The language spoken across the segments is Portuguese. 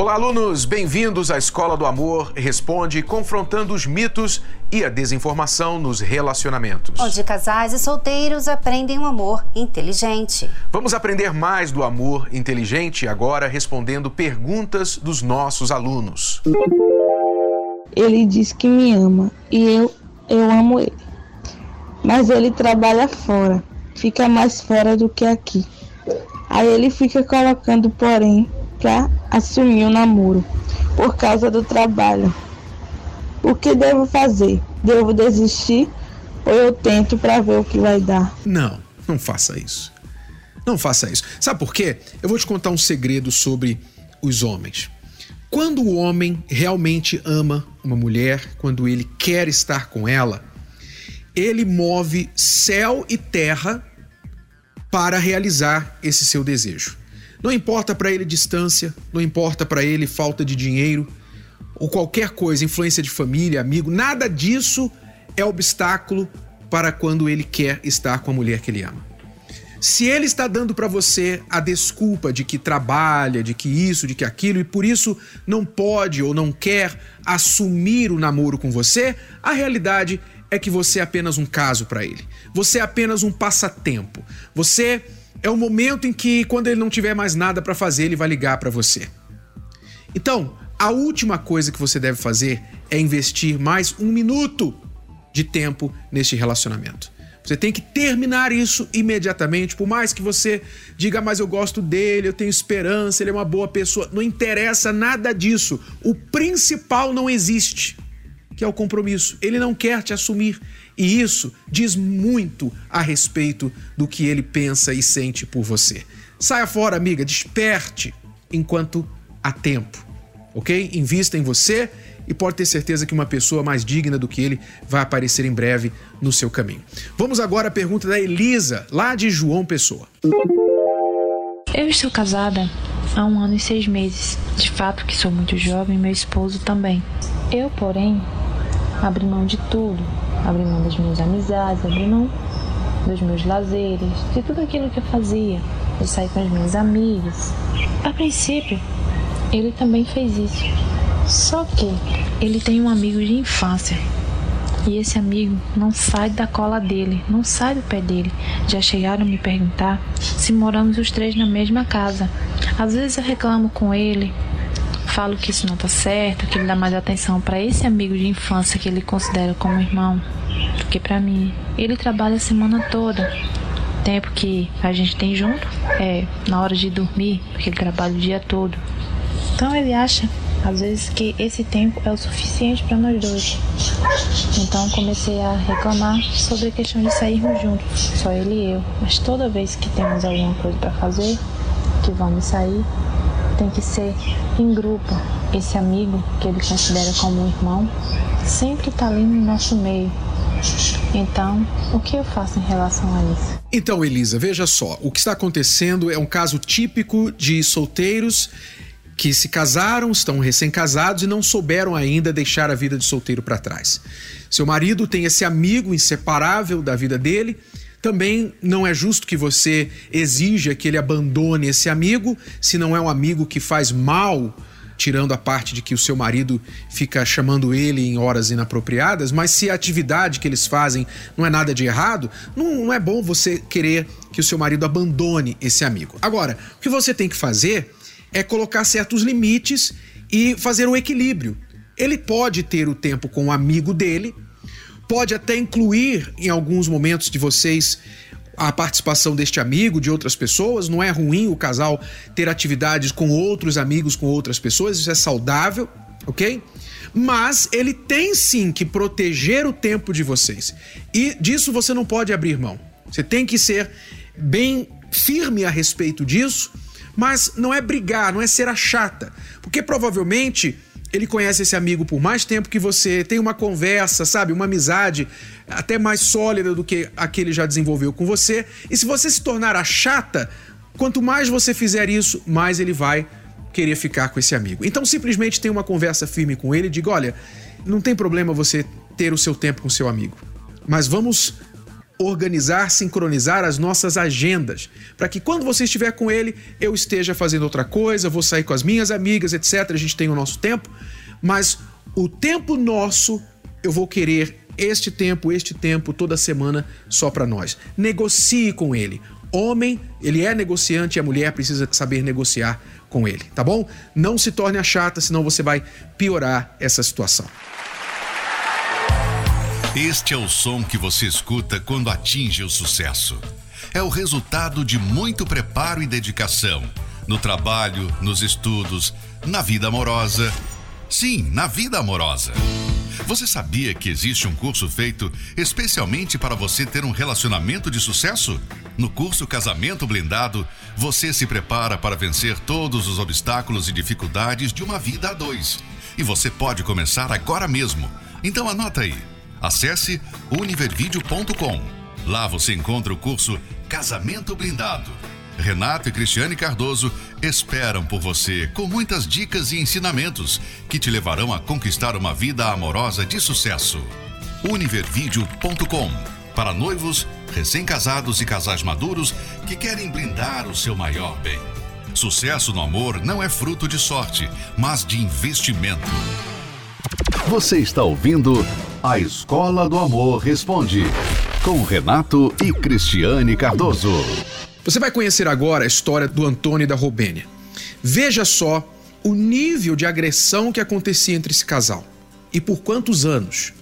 Olá, alunos! Bem-vindos à Escola do Amor Responde, confrontando os mitos e a desinformação nos relacionamentos. Onde casais e solteiros aprendem um amor inteligente. Vamos aprender mais do amor inteligente agora, respondendo perguntas dos nossos alunos. Ele diz que me ama e eu, eu amo ele. Mas ele trabalha fora, fica mais fora do que aqui. Aí ele fica colocando, porém, para assumir o namoro por causa do trabalho. O que devo fazer? Devo desistir ou eu tento para ver o que vai dar? Não, não faça isso. Não faça isso. Sabe por quê? Eu vou te contar um segredo sobre os homens. Quando o homem realmente ama uma mulher, quando ele quer estar com ela, ele move céu e terra para realizar esse seu desejo. Não importa para ele distância, não importa para ele falta de dinheiro ou qualquer coisa, influência de família, amigo, nada disso é obstáculo para quando ele quer estar com a mulher que ele ama. Se ele está dando para você a desculpa de que trabalha, de que isso, de que aquilo e por isso não pode ou não quer assumir o namoro com você, a realidade é que você é apenas um caso para ele. Você é apenas um passatempo. Você é o momento em que, quando ele não tiver mais nada para fazer, ele vai ligar para você. Então, a última coisa que você deve fazer é investir mais um minuto de tempo neste relacionamento. Você tem que terminar isso imediatamente, por mais que você diga, mas eu gosto dele, eu tenho esperança, ele é uma boa pessoa. Não interessa nada disso. O principal não existe, que é o compromisso. Ele não quer te assumir. E isso diz muito a respeito do que ele pensa e sente por você. Saia fora, amiga, desperte enquanto há tempo, ok? Invista em você e pode ter certeza que uma pessoa mais digna do que ele vai aparecer em breve no seu caminho. Vamos agora à pergunta da Elisa, lá de João Pessoa. Eu estou casada há um ano e seis meses. De fato que sou muito jovem, meu esposo também. Eu, porém, abri mão de tudo abrir mão das minhas amizades, abrir mão dos meus lazeres, de tudo aquilo que eu fazia, de sair com as minhas amigas. A princípio, ele também fez isso. Só que ele tem um amigo de infância. E esse amigo não sai da cola dele, não sai do pé dele. Já chegaram a me perguntar se moramos os três na mesma casa. Às vezes eu reclamo com ele, falo que isso não tá certo, que ele dá mais atenção para esse amigo de infância que ele considera como irmão do que para mim. Ele trabalha a semana toda. Tempo que a gente tem junto é na hora de dormir, porque ele trabalha o dia todo. Então ele acha às vezes que esse tempo é o suficiente para nós dois. Então comecei a reclamar sobre a questão de sairmos juntos, só ele e eu. Mas toda vez que temos alguma coisa para fazer, que vamos sair, tem que ser em grupo. Esse amigo que ele considera como um irmão sempre está ali no nosso meio. Então, o que eu faço em relação a isso? Então, Elisa, veja só, o que está acontecendo é um caso típico de solteiros que se casaram, estão recém-casados e não souberam ainda deixar a vida de solteiro para trás. Seu marido tem esse amigo inseparável da vida dele também não é justo que você exija que ele abandone esse amigo, se não é um amigo que faz mal, tirando a parte de que o seu marido fica chamando ele em horas inapropriadas, mas se a atividade que eles fazem não é nada de errado, não, não é bom você querer que o seu marido abandone esse amigo. Agora, o que você tem que fazer é colocar certos limites e fazer um equilíbrio. Ele pode ter o tempo com o amigo dele, pode até incluir em alguns momentos de vocês a participação deste amigo, de outras pessoas. Não é ruim o casal ter atividades com outros amigos, com outras pessoas, isso é saudável, ok? Mas ele tem sim que proteger o tempo de vocês. E disso você não pode abrir mão. Você tem que ser bem firme a respeito disso, mas não é brigar, não é ser a chata. Porque provavelmente ele conhece esse amigo por mais tempo que você, tem uma conversa, sabe? Uma amizade até mais sólida do que a que ele já desenvolveu com você. E se você se tornar a chata, quanto mais você fizer isso, mais ele vai querer ficar com esse amigo. Então simplesmente tenha uma conversa firme com ele e diga: olha, não tem problema você ter o seu tempo com seu amigo, mas vamos organizar, sincronizar as nossas agendas, para que quando você estiver com ele, eu esteja fazendo outra coisa, vou sair com as minhas amigas, etc. A gente tem o nosso tempo, mas o tempo nosso eu vou querer este tempo, este tempo, toda semana só para nós. Negocie com ele. Homem, ele é negociante e a mulher precisa saber negociar com ele, tá bom? Não se torne a chata, senão você vai piorar essa situação. Este é o som que você escuta quando atinge o sucesso. É o resultado de muito preparo e dedicação no trabalho, nos estudos, na vida amorosa. Sim, na vida amorosa. Você sabia que existe um curso feito especialmente para você ter um relacionamento de sucesso? No curso Casamento Blindado, você se prepara para vencer todos os obstáculos e dificuldades de uma vida a dois. E você pode começar agora mesmo. Então anota aí Acesse univervideo.com. Lá você encontra o curso Casamento Blindado. Renato e Cristiane Cardoso esperam por você com muitas dicas e ensinamentos que te levarão a conquistar uma vida amorosa de sucesso. Univervideo.com para noivos, recém-casados e casais maduros que querem blindar o seu maior bem. Sucesso no amor não é fruto de sorte, mas de investimento. Você está ouvindo a Escola do Amor Responde, com Renato e Cristiane Cardoso. Você vai conhecer agora a história do Antônio e da Robênia. Veja só o nível de agressão que acontecia entre esse casal e por quantos anos.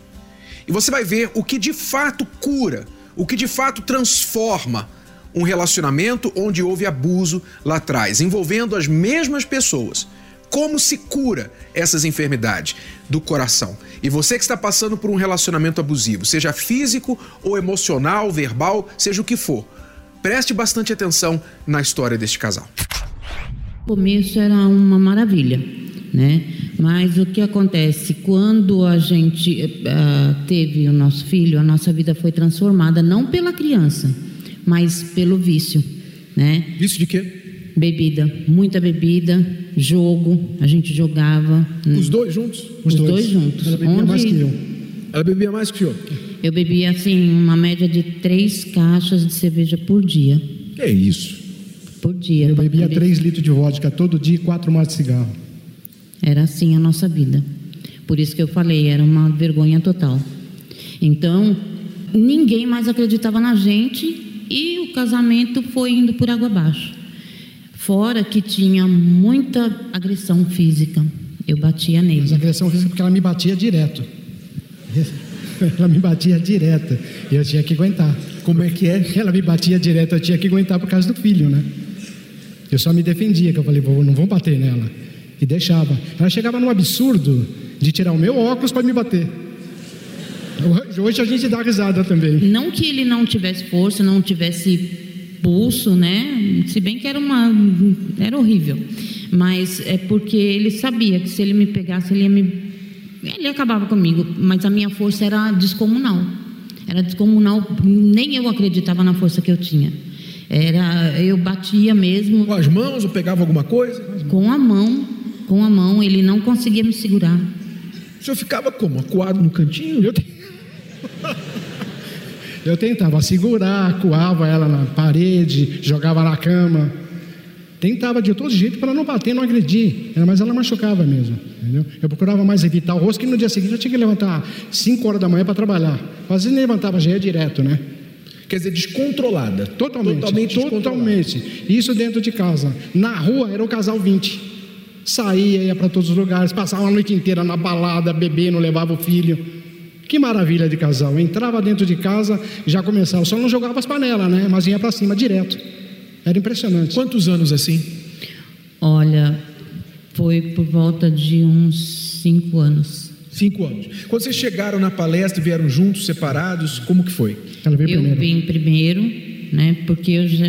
E você vai ver o que de fato cura, o que de fato transforma um relacionamento onde houve abuso lá atrás, envolvendo as mesmas pessoas como se cura essas enfermidades do coração. E você que está passando por um relacionamento abusivo, seja físico ou emocional, verbal, seja o que for, preste bastante atenção na história deste casal. O começo era uma maravilha, né? Mas o que acontece quando a gente uh, teve o nosso filho, a nossa vida foi transformada não pela criança, mas pelo vício, né? Vício de quê? Bebida, muita bebida, jogo, a gente jogava. Os dois juntos? Os, Os dois. dois. juntos. Ela bebia Onde... mais que eu. Ela bebia mais que eu? Eu bebia, assim, uma média de três caixas de cerveja por dia. Que é isso? Por dia. Eu bebia poder... três litros de vodka todo dia e quatro maços de cigarro. Era assim a nossa vida. Por isso que eu falei, era uma vergonha total. Então, ninguém mais acreditava na gente e o casamento foi indo por água abaixo. Fora que tinha muita agressão física. Eu batia nele. Mas agressão física porque ela me batia direto. Ela me batia direto. E eu tinha que aguentar. Como é que é? Ela me batia direto, eu tinha que aguentar por causa do filho, né? Eu só me defendia, que eu falei, não vou bater nela. E deixava. Ela chegava num absurdo de tirar o meu óculos para me bater. Hoje a gente dá risada também. Não que ele não tivesse força, não tivesse pulso, né? Se bem que era uma era horrível, mas é porque ele sabia que se ele me pegasse ele ia me ele acabava comigo, mas a minha força era descomunal. Era descomunal, nem eu acreditava na força que eu tinha. Era eu batia mesmo. Com as mãos ou pegava alguma coisa? Com a mão, com a mão, ele não conseguia me segurar. O senhor ficava como? Acuado no cantinho? Eu tenho... Eu tentava segurar, coava ela na parede, jogava na cama. Tentava de todo jeito para não bater, não agredir. Mas ela machucava mesmo. Entendeu? Eu procurava mais evitar o rosto, que no dia seguinte eu tinha que levantar 5 horas da manhã para trabalhar. Vezes nem levantava, já ia direto, né? Quer dizer, descontrolada. Totalmente. Totalmente. Totalmente. Isso dentro de casa. Na rua era o casal 20. Saía, ia para todos os lugares, passava a noite inteira na balada, bebendo, levava o filho. Que maravilha de casal. Entrava dentro de casa, já começava. Só não jogava as panelas, né? Mas ia para cima direto. Era impressionante. Quantos anos assim? Olha, foi por volta de uns cinco anos. Cinco anos. Quando vocês chegaram na palestra, vieram juntos, separados, como que foi? Ela veio eu primeiro. vim primeiro, né? Porque eu já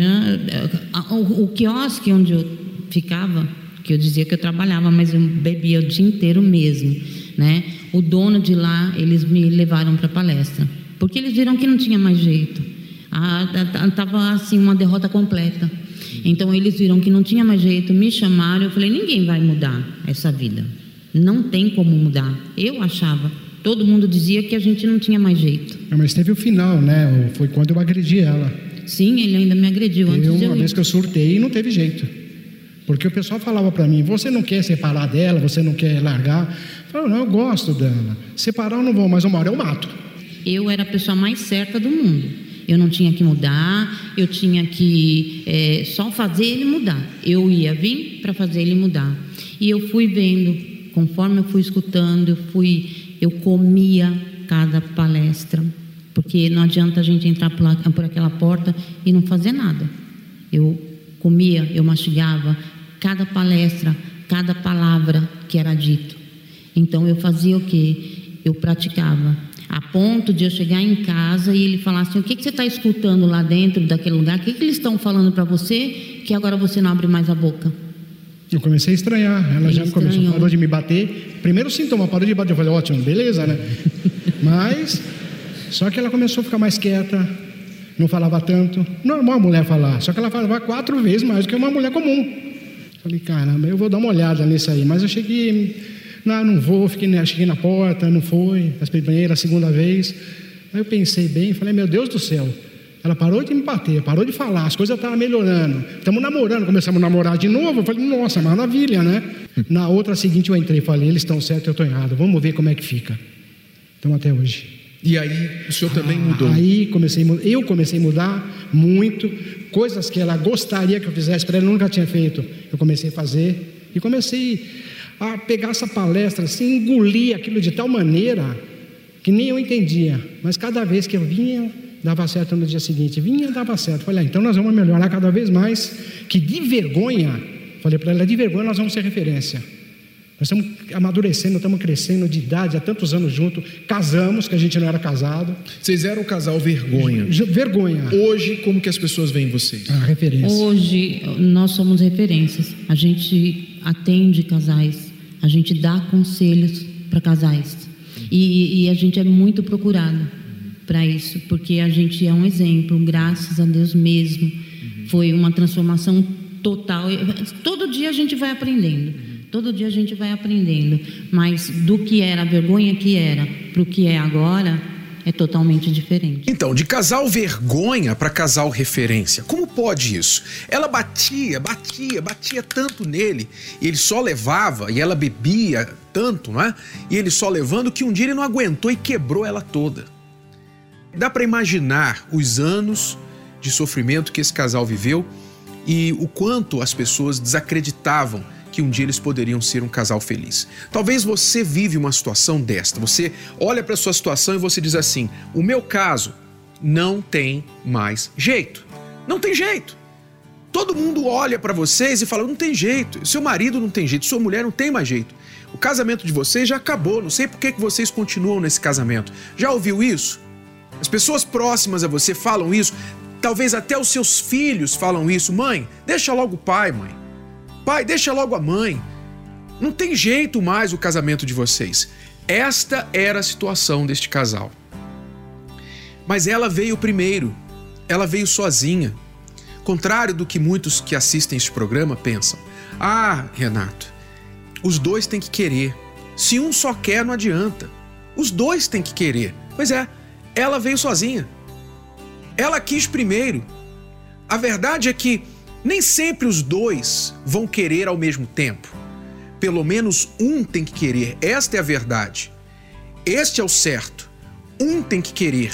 o, o quiosque onde eu ficava, que eu dizia que eu trabalhava, mas eu bebia o dia inteiro mesmo, né? O dono de lá, eles me levaram para a palestra, porque eles viram que não tinha mais jeito. Estava assim uma derrota completa. Então eles viram que não tinha mais jeito, me chamaram, eu falei, ninguém vai mudar essa vida. Não tem como mudar. Eu achava. Todo mundo dizia que a gente não tinha mais jeito. Mas teve o final, né? Foi quando eu agredi ela. Sim, ele ainda me agrediu antes de uma eu vez ir. que eu surtei e não teve jeito. Porque o pessoal falava para mim: você não quer separar dela, você não quer largar. Eu falava, não, eu gosto dela. Separar eu não vou, mas uma hora eu mato. Eu era a pessoa mais certa do mundo. Eu não tinha que mudar, eu tinha que é, só fazer ele mudar. Eu ia vir para fazer ele mudar. E eu fui vendo, conforme eu fui escutando, eu fui, eu comia cada palestra, porque não adianta a gente entrar por, por aquela porta e não fazer nada. Eu comia, eu mastigava cada palestra, cada palavra que era dito. Então eu fazia o quê? Eu praticava. A ponto de eu chegar em casa e ele falar assim: o que, que você está escutando lá dentro daquele lugar? O que, que eles estão falando para você que agora você não abre mais a boca? Eu comecei a estranhar. Ela Ele já começou, estranhou. parou de me bater. Primeiro sintoma, parou de bater. Eu falei, ótimo, beleza, né? Mas, só que ela começou a ficar mais quieta, não falava tanto. Normal a mulher falar, só que ela falava quatro vezes mais do que uma mulher comum. Falei, caramba, eu vou dar uma olhada nisso aí. Mas eu cheguei, não, não vou, fiquei, cheguei na porta, não foi. A primeira, a segunda vez. Aí eu pensei bem, falei, meu Deus do céu. Ela parou de me bater, parou de falar, as coisas estavam melhorando. Estamos namorando, começamos a namorar de novo. Eu falei, nossa, maravilha, né? Na outra seguinte eu entrei e falei, eles estão certos, eu estou errado. Vamos ver como é que fica. Então até hoje. E aí o senhor também mudou. Aí comecei, eu comecei a mudar muito, coisas que ela gostaria que eu fizesse para ela, nunca tinha feito. Eu comecei a fazer e comecei a pegar essa palestra, assim, engolir aquilo de tal maneira que nem eu entendia. Mas cada vez que eu vinha, dava certo no dia seguinte. Vinha, dava certo. Falei, ah, então nós vamos melhorar cada vez mais. Que de vergonha, falei para ela, de vergonha nós vamos ser referência. Nós estamos amadurecendo, estamos crescendo de idade há tantos anos juntos. Casamos, que a gente não era casado. Vocês eram o casal vergonha. Vergonha. Hoje, como que as pessoas veem vocês? A referência. Hoje nós somos referências. A gente atende casais, a gente dá conselhos para casais. E, e a gente é muito procurado para isso, porque a gente é um exemplo, graças a Deus mesmo. Foi uma transformação total. Todo dia a gente vai aprendendo. Todo dia a gente vai aprendendo. Mas do que era a vergonha que era para o que é agora, é totalmente diferente. Então, de casal vergonha para casal referência. Como pode isso? Ela batia, batia, batia tanto nele, e ele só levava, e ela bebia tanto, não é? E ele só levando que um dia ele não aguentou e quebrou ela toda. Dá para imaginar os anos de sofrimento que esse casal viveu e o quanto as pessoas desacreditavam que um dia eles poderiam ser um casal feliz. Talvez você vive uma situação desta. Você olha para sua situação e você diz assim: "O meu caso não tem mais jeito. Não tem jeito. Todo mundo olha para vocês e fala: não tem jeito. Seu marido não tem jeito, sua mulher não tem mais jeito. O casamento de vocês já acabou. Não sei por que vocês continuam nesse casamento. Já ouviu isso? As pessoas próximas a você falam isso. Talvez até os seus filhos falam isso. Mãe, deixa logo o pai, mãe. Pai, deixa logo a mãe. Não tem jeito mais o casamento de vocês. Esta era a situação deste casal. Mas ela veio primeiro. Ela veio sozinha. Contrário do que muitos que assistem este programa pensam. Ah, Renato, os dois têm que querer. Se um só quer, não adianta. Os dois têm que querer. Pois é, ela veio sozinha. Ela quis primeiro. A verdade é que nem sempre os dois vão querer ao mesmo tempo. Pelo menos um tem que querer. Esta é a verdade. Este é o certo. Um tem que querer.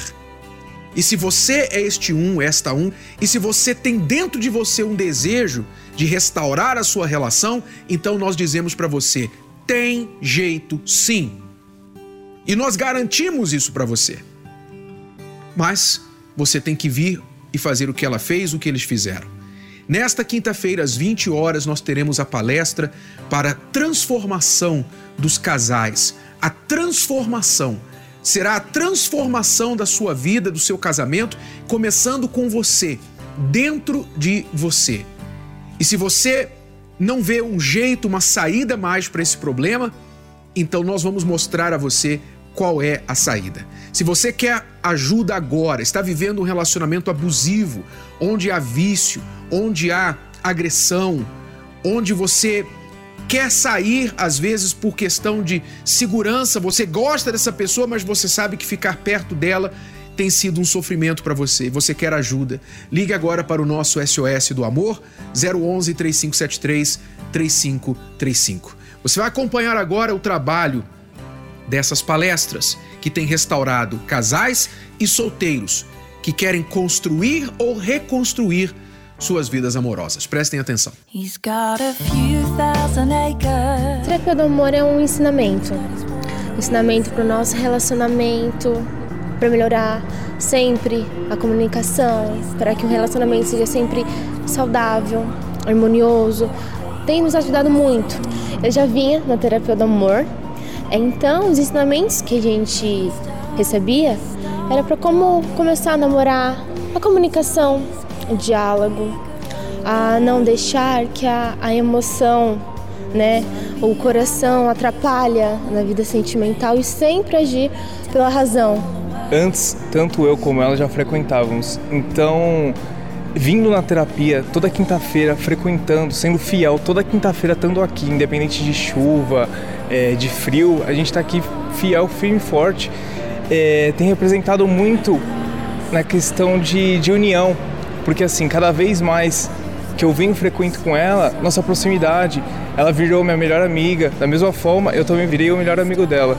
E se você é este um, esta um, e se você tem dentro de você um desejo de restaurar a sua relação, então nós dizemos para você: tem jeito sim. E nós garantimos isso para você. Mas você tem que vir e fazer o que ela fez, o que eles fizeram. Nesta quinta-feira, às 20 horas, nós teremos a palestra para a transformação dos casais. A transformação será a transformação da sua vida, do seu casamento, começando com você, dentro de você. E se você não vê um jeito, uma saída mais para esse problema, então nós vamos mostrar a você qual é a saída. Se você quer ajuda agora, está vivendo um relacionamento abusivo, onde há vício, onde há agressão, onde você quer sair às vezes por questão de segurança, você gosta dessa pessoa, mas você sabe que ficar perto dela tem sido um sofrimento para você, você quer ajuda. Ligue agora para o nosso SOS do Amor, 011 3573 3535. Você vai acompanhar agora o trabalho dessas palestras que tem restaurado casais e solteiros que querem construir ou reconstruir suas vidas amorosas. Prestem atenção. Terapia do amor é um ensinamento. ensinamento para o nosso relacionamento, para melhorar sempre a comunicação, para que o relacionamento seja sempre saudável, harmonioso. Tem nos ajudado muito. Eu já vinha na terapia do amor, então os ensinamentos que a gente recebia era para como começar a namorar, a comunicação, diálogo, a não deixar que a, a emoção, né, o coração atrapalha na vida sentimental e sempre agir pela razão. Antes, tanto eu como ela já frequentávamos. Então, vindo na terapia toda quinta-feira, frequentando, sendo fiel toda quinta-feira estando aqui, independente de chuva, é, de frio, a gente está aqui fiel, firme e forte. É, tem representado muito na questão de, de união, porque assim, cada vez mais que eu venho frequento com ela, nossa proximidade, ela virou minha melhor amiga. Da mesma forma, eu também virei o melhor amigo dela.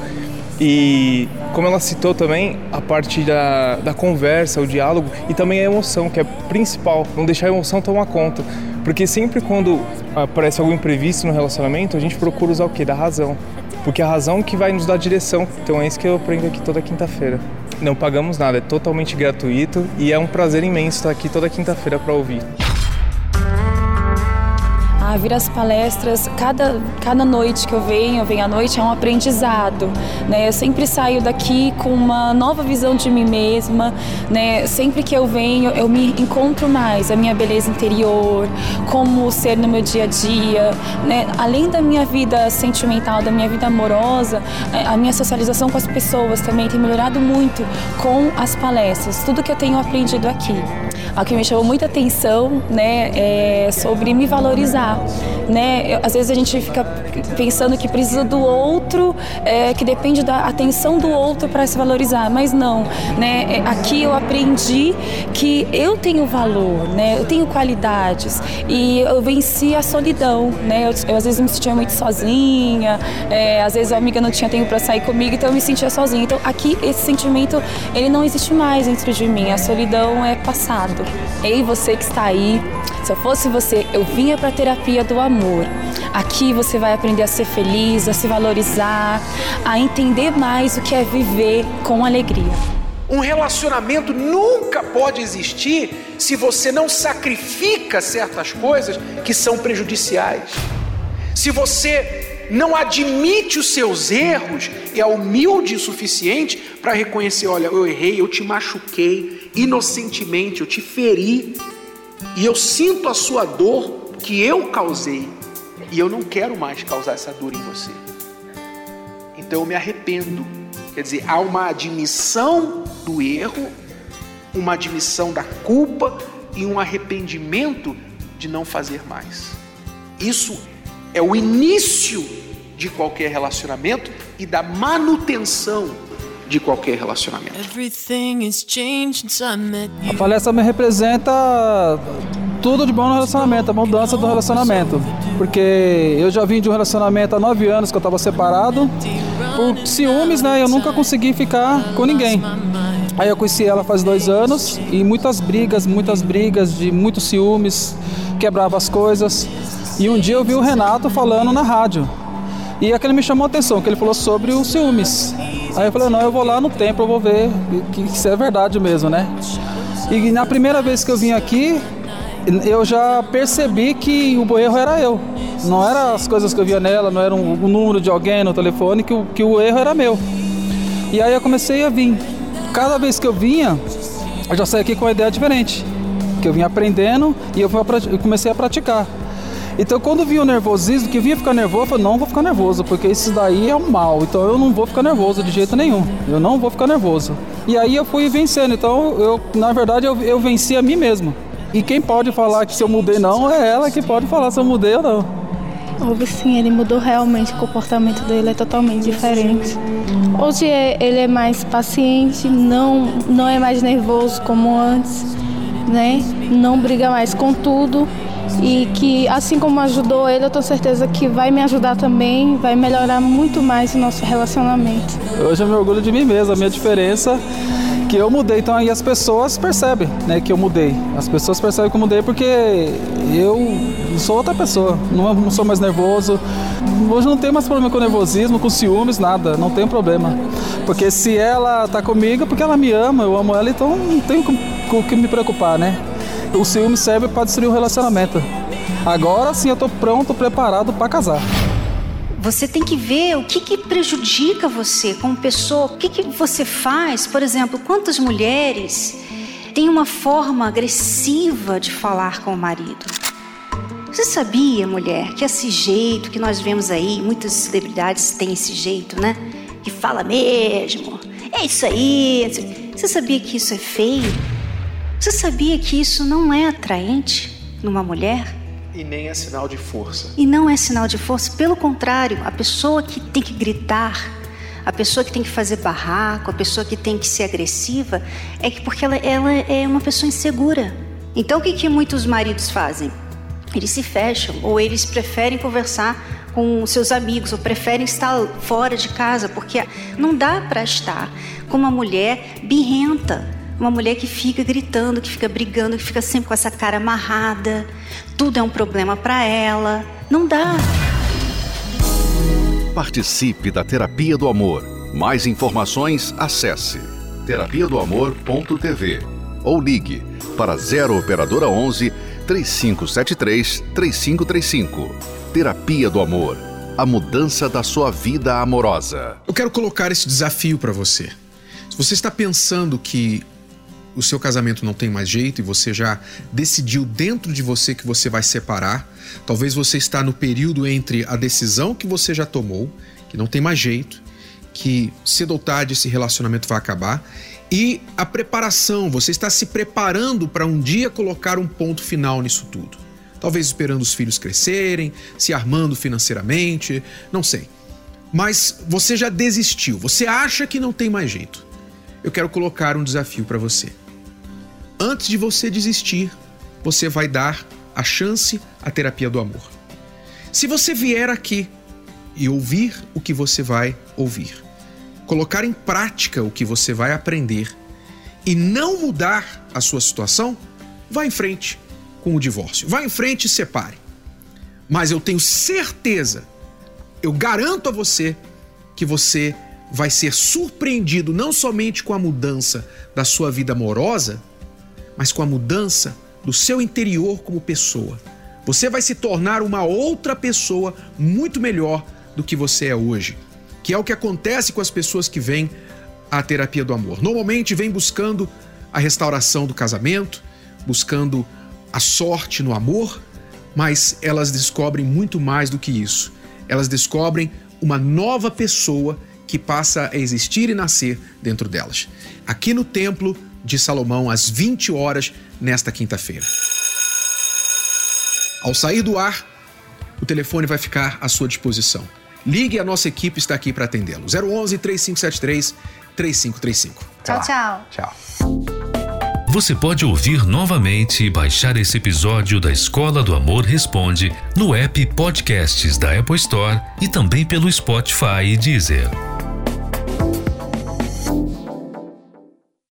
E como ela citou também, a parte da, da conversa, o diálogo e também a emoção, que é principal, não deixar a emoção tomar conta. Porque sempre quando aparece algum imprevisto no relacionamento, a gente procura usar o quê? Da razão. Porque é a razão que vai nos dar direção. Então é isso que eu aprendo aqui toda quinta-feira. Não pagamos nada, é totalmente gratuito e é um prazer imenso estar aqui toda quinta-feira para ouvir a vir às palestras, cada, cada noite que eu venho, eu venho à noite, é um aprendizado. Né? Eu sempre saio daqui com uma nova visão de mim mesma. Né? Sempre que eu venho, eu me encontro mais, a minha beleza interior, como ser no meu dia a dia. Né? Além da minha vida sentimental, da minha vida amorosa, é, a minha socialização com as pessoas também tem melhorado muito com as palestras, tudo que eu tenho aprendido aqui. O que me chamou muita atenção né, é sobre me valorizar né? Às vezes a gente fica pensando que precisa do outro, é, que depende da atenção do outro para se valorizar, mas não, né? É, aqui eu aprendi que eu tenho valor, né? Eu tenho qualidades e eu venci a solidão, né? Eu, eu às vezes me sentia muito sozinha, é, às vezes a amiga não tinha tempo para sair comigo, então eu me sentia sozinha. Então aqui esse sentimento ele não existe mais dentro de mim, a solidão é passado. Ei, você que está aí, se eu fosse você, eu vinha para terapia do amor. Aqui você vai aprender a ser feliz, a se valorizar, a entender mais o que é viver com alegria. Um relacionamento nunca pode existir se você não sacrifica certas coisas que são prejudiciais. Se você não admite os seus erros é humilde o suficiente para reconhecer: olha, eu errei, eu te machuquei inocentemente, eu te feri e eu sinto a sua dor que eu causei e eu não quero mais causar essa dor em você. Então eu me arrependo. Quer dizer, há uma admissão do erro, uma admissão da culpa e um arrependimento de não fazer mais. Isso é o início de qualquer relacionamento e da manutenção de qualquer relacionamento. A palestra me representa tudo de bom no relacionamento, a mudança do relacionamento. Porque eu já vim de um relacionamento há nove anos que eu estava separado. Por ciúmes, né? Eu nunca consegui ficar com ninguém. Aí eu conheci ela faz dois anos e muitas brigas, muitas brigas de muitos ciúmes, quebrava as coisas. E um dia eu vi o Renato falando na rádio. E aquele me chamou a atenção, que ele falou sobre os ciúmes. Aí eu falei, não, eu vou lá no templo, eu vou ver que isso é verdade mesmo, né? E na primeira vez que eu vim aqui, eu já percebi que o erro era eu. Não era as coisas que eu via nela, não era um, um número de alguém no telefone, que o, que o erro era meu. E aí eu comecei a vir. Cada vez que eu vinha, eu já saí aqui com uma ideia diferente. Que eu vinha aprendendo e eu comecei a praticar. Então quando vinha o nervosismo, que vinha ficar nervoso, eu falei, não vou ficar nervoso, porque isso daí é um mal, então eu não vou ficar nervoso de jeito nenhum. Eu não vou ficar nervoso. E aí eu fui vencendo, então eu, na verdade, eu, eu venci a mim mesmo. E quem pode falar que se eu mudei não é ela que pode falar se eu mudei ou não. Houve sim, ele mudou realmente, o comportamento dele é totalmente diferente. Hoje é, ele é mais paciente, não, não é mais nervoso como antes, né? Não briga mais com tudo e que assim como ajudou ele, eu tenho certeza que vai me ajudar também, vai melhorar muito mais o nosso relacionamento. Hoje eu me orgulho de mim mesmo, a minha diferença que eu mudei, então aí as pessoas percebem, né, que eu mudei. As pessoas percebem que eu mudei porque eu sou outra pessoa, não, não sou mais nervoso. Hoje não tem mais problema com nervosismo, com ciúmes, nada, não tem problema. Porque se ela tá comigo, é porque ela me ama, eu amo ela, então não tem com o que me preocupar, né? O ciúme serve para destruir o relacionamento. Agora sim eu tô pronto, preparado para casar. Você tem que ver o que, que prejudica você como pessoa, o que, que você faz. Por exemplo, quantas mulheres têm uma forma agressiva de falar com o marido? Você sabia, mulher, que esse jeito que nós vemos aí, muitas celebridades têm esse jeito, né? Que fala mesmo. É isso aí. Você sabia que isso é feio? Você sabia que isso não é atraente numa mulher? E nem é sinal de força. E não é sinal de força, pelo contrário, a pessoa que tem que gritar, a pessoa que tem que fazer barraco, a pessoa que tem que ser agressiva, é que porque ela, ela é uma pessoa insegura. Então o que, que muitos maridos fazem? Eles se fecham ou eles preferem conversar com seus amigos ou preferem estar fora de casa porque não dá para estar com uma mulher birrenta uma mulher que fica gritando, que fica brigando, que fica sempre com essa cara amarrada. Tudo é um problema para ela. Não dá. Participe da Terapia do Amor. Mais informações, acesse terapia do amor.tv ou ligue para 0 operadora 11 3573 3535. Terapia do Amor. A mudança da sua vida amorosa. Eu quero colocar esse desafio para você. Se você está pensando que o seu casamento não tem mais jeito e você já decidiu dentro de você que você vai separar. Talvez você está no período entre a decisão que você já tomou, que não tem mais jeito, que cedo ou tarde esse relacionamento vai acabar, e a preparação, você está se preparando para um dia colocar um ponto final nisso tudo. Talvez esperando os filhos crescerem, se armando financeiramente, não sei. Mas você já desistiu, você acha que não tem mais jeito. Eu quero colocar um desafio para você antes de você desistir, você vai dar a chance à terapia do amor. Se você vier aqui e ouvir o que você vai ouvir, colocar em prática o que você vai aprender e não mudar a sua situação, vá em frente com o divórcio. Vá em frente e separe. Mas eu tenho certeza, eu garanto a você que você vai ser surpreendido não somente com a mudança da sua vida amorosa, mas com a mudança do seu interior como pessoa. Você vai se tornar uma outra pessoa muito melhor do que você é hoje, que é o que acontece com as pessoas que vêm à terapia do amor. Normalmente vêm buscando a restauração do casamento, buscando a sorte no amor, mas elas descobrem muito mais do que isso. Elas descobrem uma nova pessoa que passa a existir e nascer dentro delas. Aqui no templo de Salomão às 20 horas nesta quinta-feira. Ao sair do ar, o telefone vai ficar à sua disposição. Ligue, a nossa equipe está aqui para atendê-lo. 011 3573 3535. Tchau, tchau. Tchau. Você pode ouvir novamente e baixar esse episódio da Escola do Amor Responde no app Podcasts da Apple Store e também pelo Spotify e Deezer.